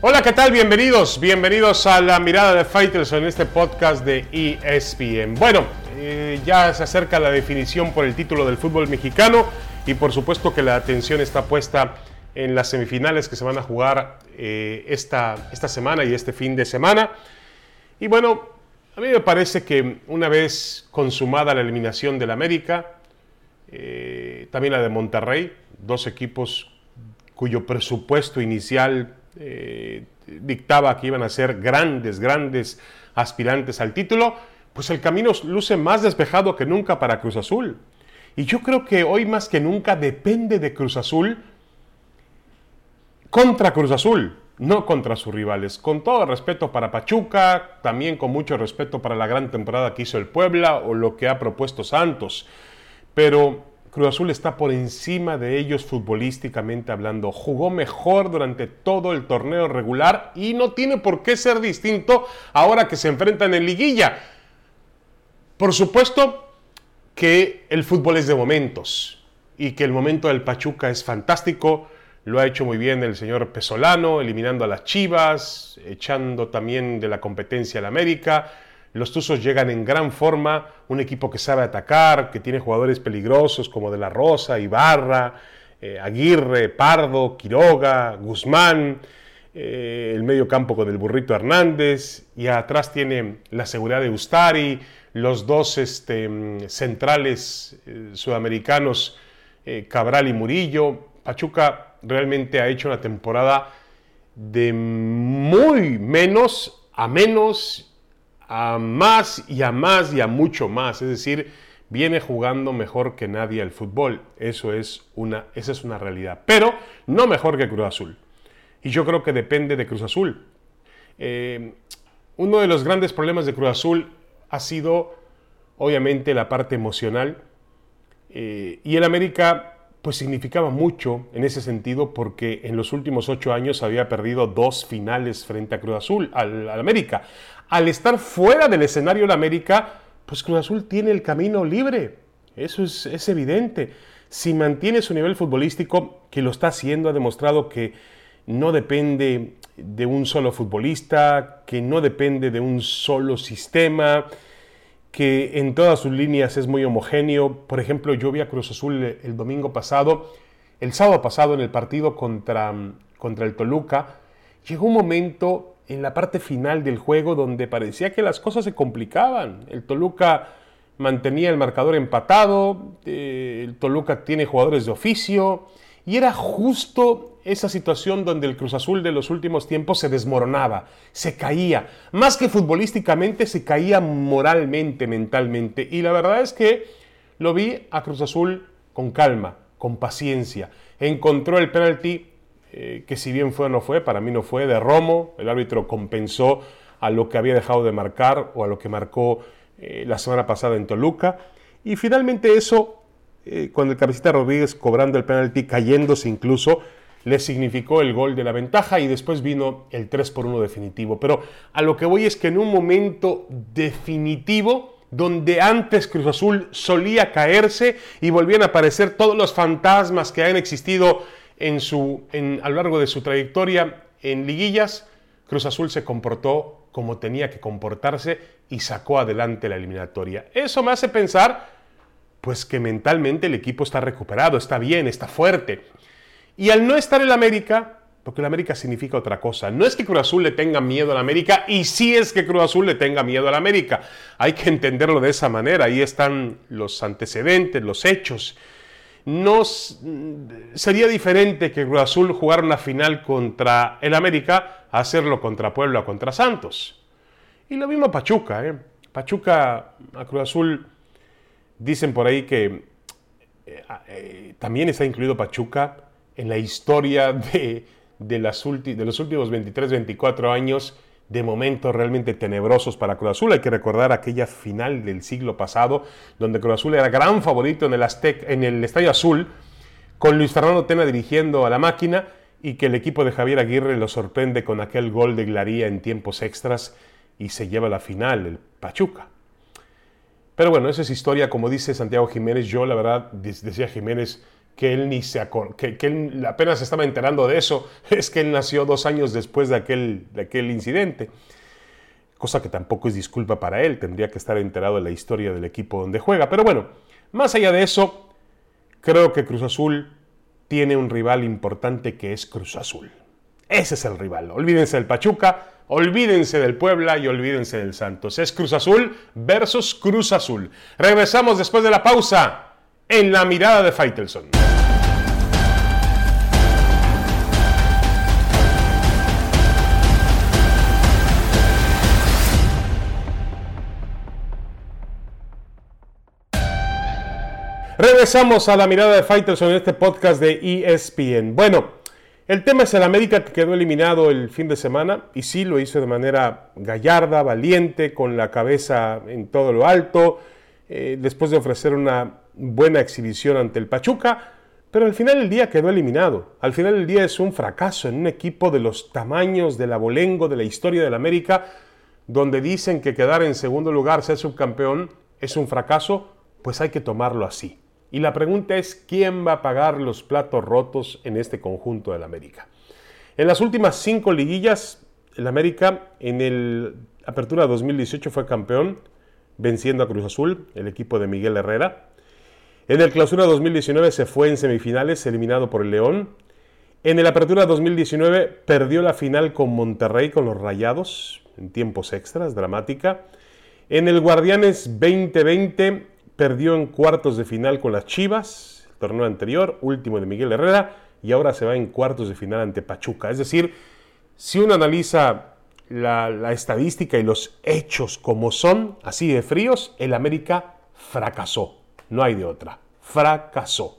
Hola, ¿qué tal? Bienvenidos, bienvenidos a la mirada de Fighters en este podcast de ESPN. Bueno, eh, ya se acerca la definición por el título del fútbol mexicano y por supuesto que la atención está puesta en las semifinales que se van a jugar eh, esta, esta semana y este fin de semana. Y bueno, a mí me parece que una vez consumada la eliminación del América, eh, también la de Monterrey, dos equipos cuyo presupuesto inicial eh, dictaba que iban a ser grandes, grandes aspirantes al título, pues el camino luce más despejado que nunca para Cruz Azul. Y yo creo que hoy más que nunca depende de Cruz Azul contra Cruz Azul, no contra sus rivales. Con todo respeto para Pachuca, también con mucho respeto para la gran temporada que hizo el Puebla o lo que ha propuesto Santos. Pero Cruz Azul está por encima de ellos futbolísticamente hablando. Jugó mejor durante todo el torneo regular y no tiene por qué ser distinto ahora que se enfrentan en liguilla. Por supuesto que el fútbol es de momentos y que el momento del Pachuca es fantástico. Lo ha hecho muy bien el señor Pesolano, eliminando a las Chivas, echando también de la competencia al América los Tuzos llegan en gran forma, un equipo que sabe atacar, que tiene jugadores peligrosos como De La Rosa, Ibarra, eh, Aguirre, Pardo, Quiroga, Guzmán, eh, el medio campo con el burrito Hernández, y atrás tiene la seguridad de Ustari, los dos este, mm, centrales eh, sudamericanos, Cabral y Murillo. Pachuca realmente ha hecho una temporada de muy menos a menos a más y a más y a mucho más. Es decir, viene jugando mejor que nadie el fútbol. Eso es una, esa es una realidad. Pero no mejor que Cruz Azul. Y yo creo que depende de Cruz Azul. Eh, uno de los grandes problemas de Cruz Azul ha sido, obviamente, la parte emocional. Eh, y el América, pues significaba mucho en ese sentido porque en los últimos ocho años había perdido dos finales frente a Cruz Azul, al, al América al estar fuera del escenario de la América, pues Cruz Azul tiene el camino libre. Eso es, evidente. Si mantiene su nivel futbolístico, que lo está haciendo, ha demostrado que no depende de un solo futbolista, que no depende de un solo sistema, que en todas sus líneas es muy homogéneo. Por ejemplo, yo vi a Cruz Azul el domingo pasado, el sábado pasado en el partido contra, contra el Toluca, llegó un momento en la parte final del juego donde parecía que las cosas se complicaban. El Toluca mantenía el marcador empatado, eh, el Toluca tiene jugadores de oficio y era justo esa situación donde el Cruz Azul de los últimos tiempos se desmoronaba, se caía, más que futbolísticamente se caía moralmente, mentalmente. Y la verdad es que lo vi a Cruz Azul con calma, con paciencia. Encontró el penalti eh, que si bien fue o no fue, para mí no fue, de Romo, el árbitro compensó a lo que había dejado de marcar o a lo que marcó eh, la semana pasada en Toluca. Y finalmente eso, eh, cuando el cabecita Rodríguez cobrando el penalti, cayéndose incluso, le significó el gol de la ventaja y después vino el 3 por 1 definitivo. Pero a lo que voy es que en un momento definitivo, donde antes Cruz Azul solía caerse y volvían a aparecer todos los fantasmas que han existido en su, a lo largo de su trayectoria en liguillas, Cruz Azul se comportó como tenía que comportarse y sacó adelante la eliminatoria. Eso me hace pensar, pues que mentalmente el equipo está recuperado, está bien, está fuerte. Y al no estar en América, porque el América significa otra cosa. No es que Cruz Azul le tenga miedo a la América, y sí es que Cruz Azul le tenga miedo a la América. Hay que entenderlo de esa manera. Ahí están los antecedentes, los hechos no sería diferente que Cruz Azul jugara una final contra el América a hacerlo contra Puebla contra Santos. Y lo mismo Pachuca. ¿eh? Pachuca a Cruz Azul dicen por ahí que eh, eh, también está incluido Pachuca en la historia de, de los últimos 23, 24 años de momentos realmente tenebrosos para Cruz Azul. Hay que recordar aquella final del siglo pasado, donde Cruz Azul era gran favorito en el, Aztec, en el Estadio Azul, con Luis Fernando Tena dirigiendo a la máquina y que el equipo de Javier Aguirre lo sorprende con aquel gol de Glaría en tiempos extras y se lleva la final, el Pachuca. Pero bueno, esa es historia, como dice Santiago Jiménez, yo la verdad decía Jiménez que él ni se que, que, él apenas estaba enterando de eso, es que él nació dos años después de aquel, de aquel incidente. Cosa que tampoco es disculpa para él, tendría que estar enterado de la historia del equipo donde juega. Pero bueno, más allá de eso, creo que Cruz Azul tiene un rival importante que es Cruz Azul. Ese es el rival. Olvídense del Pachuca, olvídense del Puebla y olvídense del Santos. Es Cruz Azul versus Cruz Azul. Regresamos después de la pausa en la mirada de Faitelson. Regresamos a la mirada de Faitelson en este podcast de ESPN. Bueno, el tema es el América que quedó eliminado el fin de semana y sí lo hizo de manera gallarda, valiente, con la cabeza en todo lo alto, eh, después de ofrecer una buena exhibición ante el Pachuca, pero al final del día quedó eliminado. Al final del día es un fracaso en un equipo de los tamaños del abolengo de la historia del América, donde dicen que quedar en segundo lugar, ser subcampeón, es un fracaso, pues hay que tomarlo así. Y la pregunta es, ¿quién va a pagar los platos rotos en este conjunto del América? En las últimas cinco liguillas, el América en el Apertura 2018 fue campeón, venciendo a Cruz Azul, el equipo de Miguel Herrera. En el Clausura 2019 se fue en semifinales, eliminado por el León. En el Apertura 2019 perdió la final con Monterrey, con los Rayados, en tiempos extras, dramática. En el Guardianes 2020 perdió en cuartos de final con las Chivas, el torneo anterior, último de Miguel Herrera, y ahora se va en cuartos de final ante Pachuca. Es decir, si uno analiza la, estadística y los hechos como son, así de fríos, el América fracasó no hay de otra. Fracasó.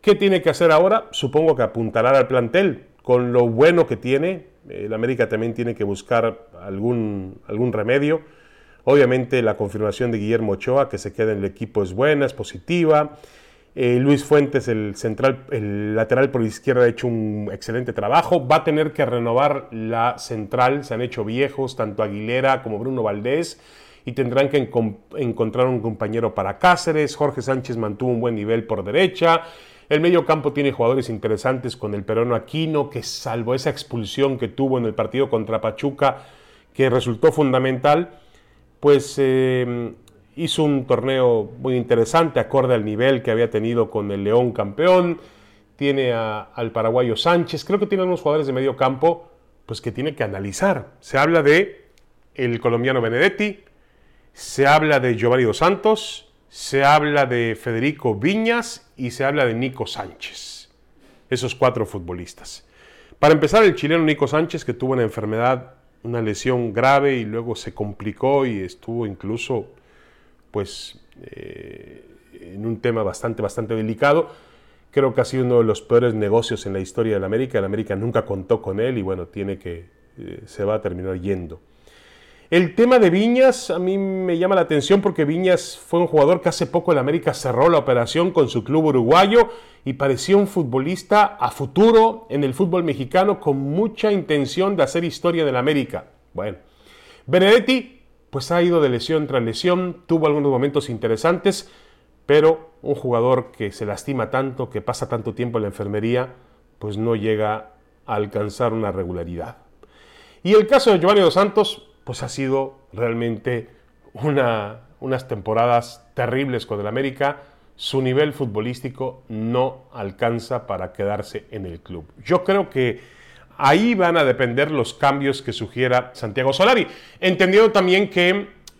¿Qué tiene que hacer ahora? Supongo que apuntará al plantel. Con lo bueno que tiene, el América también tiene que buscar algún, algún remedio. Obviamente la confirmación de Guillermo Ochoa, que se queda en el equipo, es buena, es positiva. Eh, Luis Fuentes, el, central, el lateral por izquierda, ha hecho un excelente trabajo. Va a tener que renovar la central. Se han hecho viejos, tanto Aguilera como Bruno Valdés y tendrán que encontrar un compañero para Cáceres. Jorge Sánchez mantuvo un buen nivel por derecha. El medio campo tiene jugadores interesantes con el peruano Aquino, que salvo esa expulsión que tuvo en el partido contra Pachuca, que resultó fundamental, pues eh, hizo un torneo muy interesante, acorde al nivel que había tenido con el León campeón. Tiene al paraguayo Sánchez, creo que tiene unos jugadores de medio campo, pues que tiene que analizar. Se habla de el colombiano Benedetti, se habla de Giovanni Dos Santos, se habla de Federico Viñas y se habla de Nico Sánchez. Esos cuatro futbolistas. Para empezar, el chileno Nico Sánchez, que tuvo una enfermedad, una lesión grave y luego se complicó y estuvo incluso, pues, eh, en un tema bastante, bastante delicado. Creo que ha sido uno de los peores negocios en la historia de la América. El América nunca contó con él y bueno, tiene que, eh, se va a terminar yendo. El tema de Viñas a mí me llama la atención porque Viñas fue un jugador que hace poco el América cerró la operación con su club uruguayo y parecía un futbolista a futuro en el fútbol mexicano con mucha intención de hacer historia del América. Bueno, Benedetti pues ha ido de lesión tras lesión, tuvo algunos momentos interesantes, pero un jugador que se lastima tanto, que pasa tanto tiempo en la enfermería, pues no llega a alcanzar una regularidad. Y el caso de Giovanni Dos Santos, pues ha sido realmente unas temporadas terribles con el América. Su nivel futbolístico no alcanza para quedarse en el club. Yo creo que ahí van a depender los cambios que sugiera Santiago Solari, entendiendo también que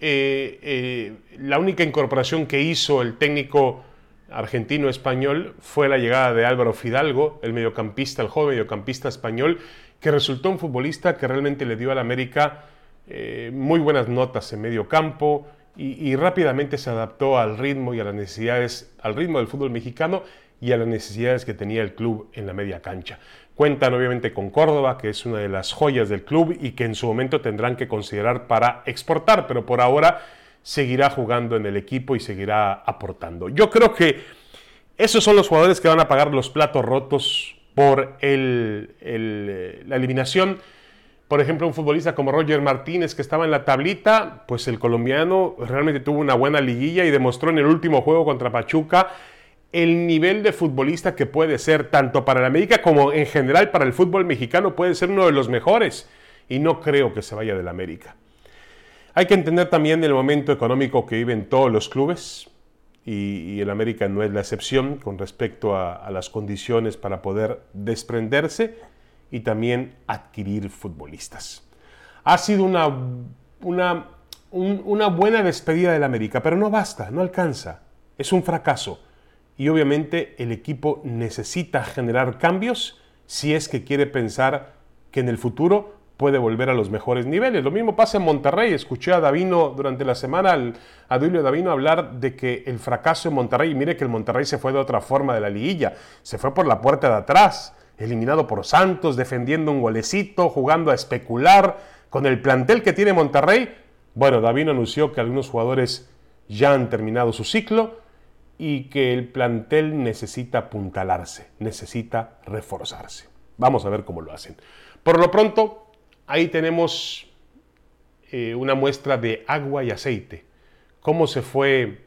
eh, eh, la única incorporación que hizo el técnico argentino-español fue la llegada de Álvaro Fidalgo, el mediocampista, el joven mediocampista español, que resultó un futbolista que realmente le dio al América eh, muy buenas notas en medio campo y, rápidamente se adaptó al ritmo y a las necesidades, al ritmo del fútbol mexicano y a las necesidades que tenía el club en la media cancha. Cuentan obviamente con Córdoba, que es una de las joyas del club y que en su momento tendrán que considerar para exportar, pero por ahora seguirá jugando en el equipo y seguirá aportando. Yo creo que esos son los jugadores que van a pagar los platos rotos por eh, la eliminación por ejemplo, un futbolista como Roger Martínez que estaba en la tablita, pues el colombiano realmente tuvo una buena liguilla y demostró en el último juego contra Pachuca el nivel de futbolista que puede ser, tanto para el América como en general para el fútbol mexicano, puede ser uno de los mejores. Y no creo que se vaya del América. Hay que entender también el momento económico que viven todos los clubes, y, el América no es la excepción con respecto a, las condiciones para poder desprenderse y también adquirir futbolistas. Ha sido una, una, una buena despedida del América, pero no basta, no alcanza. Es un fracaso y obviamente el equipo necesita generar cambios si es que quiere pensar que en el futuro puede volver a los mejores niveles. Lo mismo pasa en Monterrey. Escuché a Davino durante la semana, a Duilio Davino hablar de que el fracaso en Monterrey, mire que el Monterrey se fue de otra forma de la liguilla, se fue por la puerta de atrás, eliminado por Santos, defendiendo un golecito, jugando a especular, con el plantel que tiene Monterrey. Bueno, Davino anunció que algunos jugadores ya han terminado su ciclo y que el plantel necesita apuntalarse, necesita reforzarse. Vamos a ver cómo lo hacen. Por lo pronto, ahí tenemos eh, una muestra de agua y aceite. Cómo se fue,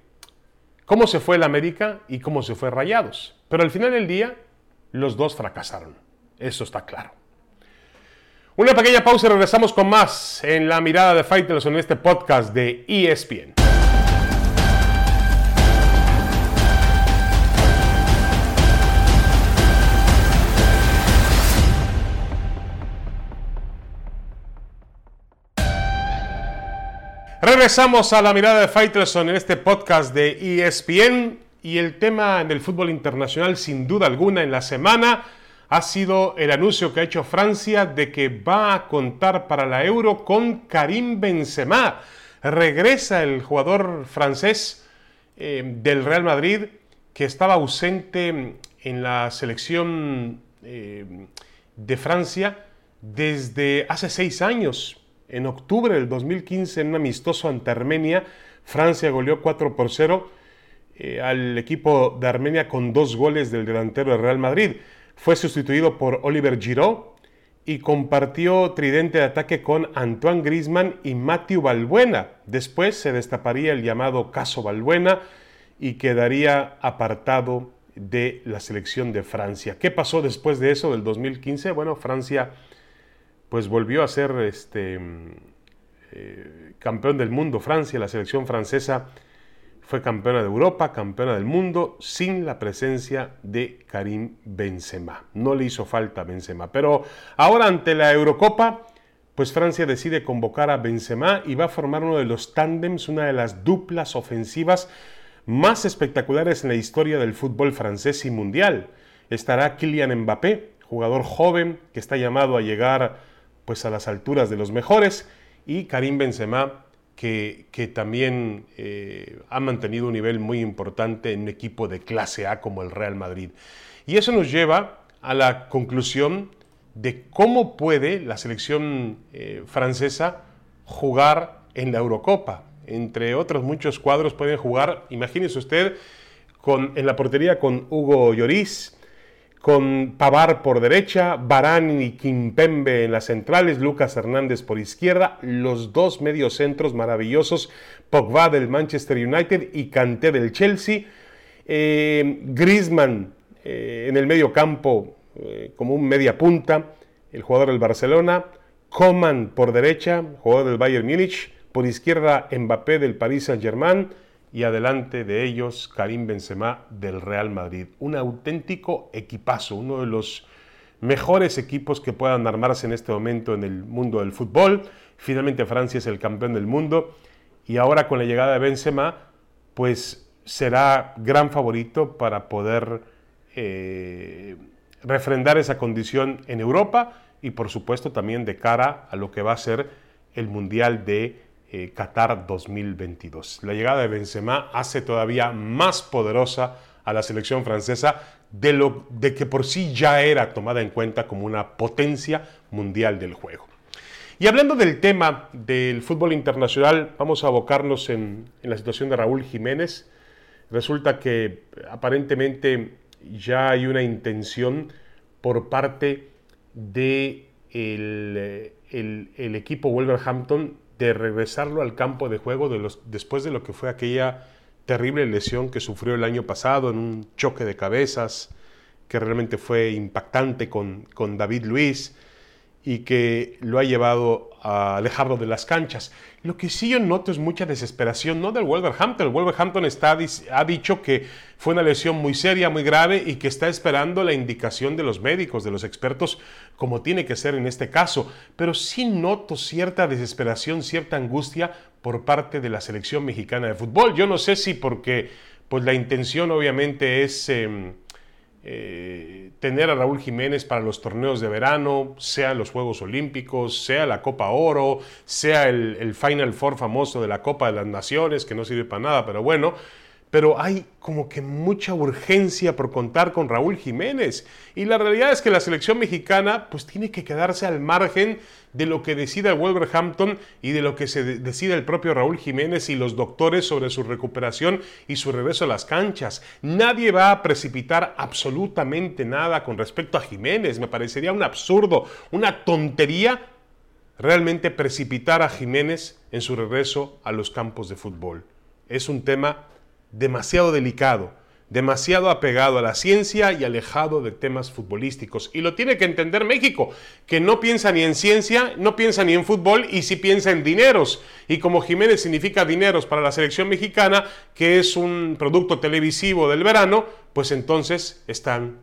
cómo se fue el América y cómo se fue Rayados. Pero al final del día, los dos fracasaron. Eso está claro. Una pequeña pausa y regresamos con más en la mirada de Fighters en este podcast de ESPN. Regresamos a la mirada de Fighterson en este podcast de ESPN y el tema en el fútbol internacional sin duda alguna en la semana ha sido el anuncio que ha hecho Francia de que va a contar para la Euro con Karim Benzema. Regresa el jugador francés eh, del Real Madrid que estaba ausente en la selección eh, de Francia desde hace seis años en octubre del 2015, en un amistoso ante Armenia, Francia goleó 4 por 0 eh, al equipo de Armenia con dos goles del delantero de Real Madrid. Fue sustituido por Oliver Giroud y compartió tridente de ataque con Antoine Griezmann y Matthew Balbuena. Después se destaparía el llamado caso Balbuena y quedaría apartado de la selección de Francia. ¿Qué pasó después de eso del 2015? Bueno, Francia pues volvió a ser este, eh, campeón del mundo. Francia, la selección francesa, fue campeona de Europa, campeona del mundo, sin la presencia de Karim Benzema. No le hizo falta Benzema. Pero ahora ante la Eurocopa, pues Francia decide convocar a Benzema y va a formar uno de los tándems, una de las duplas ofensivas más espectaculares en la historia del fútbol francés y mundial. Estará Kylian Mbappé, jugador joven que está llamado a llegar pues a las alturas de los mejores y Karim Benzema que, que también eh, ha mantenido un nivel muy importante en un equipo de clase A como el Real Madrid. Y eso nos lleva a la conclusión de cómo puede la selección eh, francesa jugar en la Eurocopa. Entre otros muchos cuadros pueden jugar, imagínese usted, con, en la portería con Hugo Lloris, con Pavar por derecha, Barán y Kimpembe en las centrales, Lucas Hernández por izquierda, los dos mediocentros maravillosos, Pogba del Manchester United y Kanté del Chelsea, eh, Griezmann eh, en el medio campo eh, como un media punta, el jugador del Barcelona, Coman por derecha, jugador del Bayern Múnich, por izquierda Mbappé del Paris Saint-Germain, y adelante de ellos Karim Benzema del Real Madrid. Un auténtico equipazo, uno de los mejores equipos que puedan armarse en este momento en el mundo del fútbol. Finalmente Francia es el campeón del mundo y ahora con la llegada de Benzema, pues será gran favorito para poder eh, refrendar esa condición en Europa y por supuesto también de cara a lo que va a ser el Mundial de eh, Qatar 2022. La llegada de Benzema hace todavía más poderosa a la selección francesa de, lo, de que por sí ya era tomada en cuenta como una potencia mundial del juego. Y hablando del tema del fútbol internacional, vamos a abocarnos en, la situación de Raúl Jiménez. Resulta que aparentemente ya hay una intención por parte de el, el equipo Wolverhampton de regresarlo al campo de juego de los, después de lo que fue aquella terrible lesión que sufrió el año pasado en un choque de cabezas que realmente fue impactante con, con David Luis y que lo ha llevado a alejarlo de las canchas. Lo que sí yo noto es mucha desesperación, no del Wolverhampton. El Wolverhampton está, ha dicho que fue una lesión muy seria, muy grave y que está esperando la indicación de los médicos, de los expertos, como tiene que ser en este caso. Pero sí noto cierta desesperación, cierta angustia por parte de la selección mexicana de fútbol. Yo no sé si porque pues la intención obviamente es... Em, eh, tener a Raúl Jiménez para los torneos de verano, sea los Juegos Olímpicos, sea la Copa Oro, sea el, Final Four famoso de la Copa de las Naciones, que no sirve para nada, pero bueno, pero hay como que mucha urgencia por contar con Raúl Jiménez. Y la realidad es que la selección mexicana pues tiene que quedarse al margen de lo que decida Wolverhampton y de lo que se decida el propio Raúl Jiménez y los doctores sobre su recuperación y su regreso a las canchas. Nadie va a precipitar absolutamente nada con respecto a Jiménez. Me parecería un absurdo, una tontería realmente precipitar a Jiménez en su regreso a los campos de fútbol. Es un tema demasiado delicado, demasiado apegado a la ciencia y alejado de temas futbolísticos. Y lo tiene que entender México, que no piensa ni en ciencia, no piensa ni en fútbol y sí piensa en dineros. Y como Jiménez significa dineros para la selección mexicana, que es un producto televisivo del verano, pues entonces están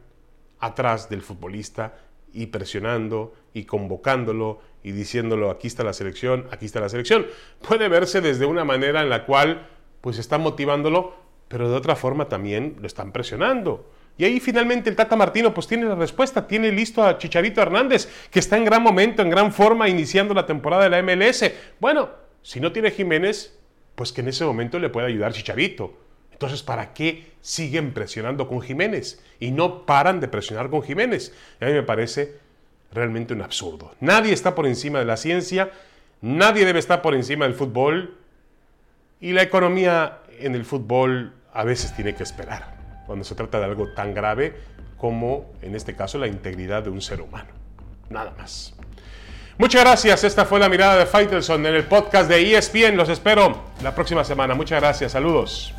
atrás del futbolista y presionando y convocándolo y diciéndolo, aquí está la selección, aquí está la selección. Puede verse desde una manera en la cual pues están motivándolo, pero de otra forma también lo están presionando. Y ahí finalmente el Tata Martino pues tiene la respuesta, tiene listo a Chicharito Hernández, que está en gran momento, en gran forma, iniciando la temporada de la MLS. Bueno, si no tiene Jiménez, pues que en ese momento le pueda ayudar Chicharito. Entonces, ¿para qué siguen presionando con Jiménez? Y no paran de presionar con Jiménez. a mí me parece realmente un absurdo. Nadie está por encima de la ciencia, nadie debe estar por encima del fútbol. Y la economía en el fútbol a veces tiene que esperar, cuando se trata de algo tan grave como, en este caso, la integridad de un ser humano. Nada más. Muchas gracias. Esta fue la mirada de Faitelson en el podcast de ESPN. Los espero la próxima semana. Muchas gracias. Saludos.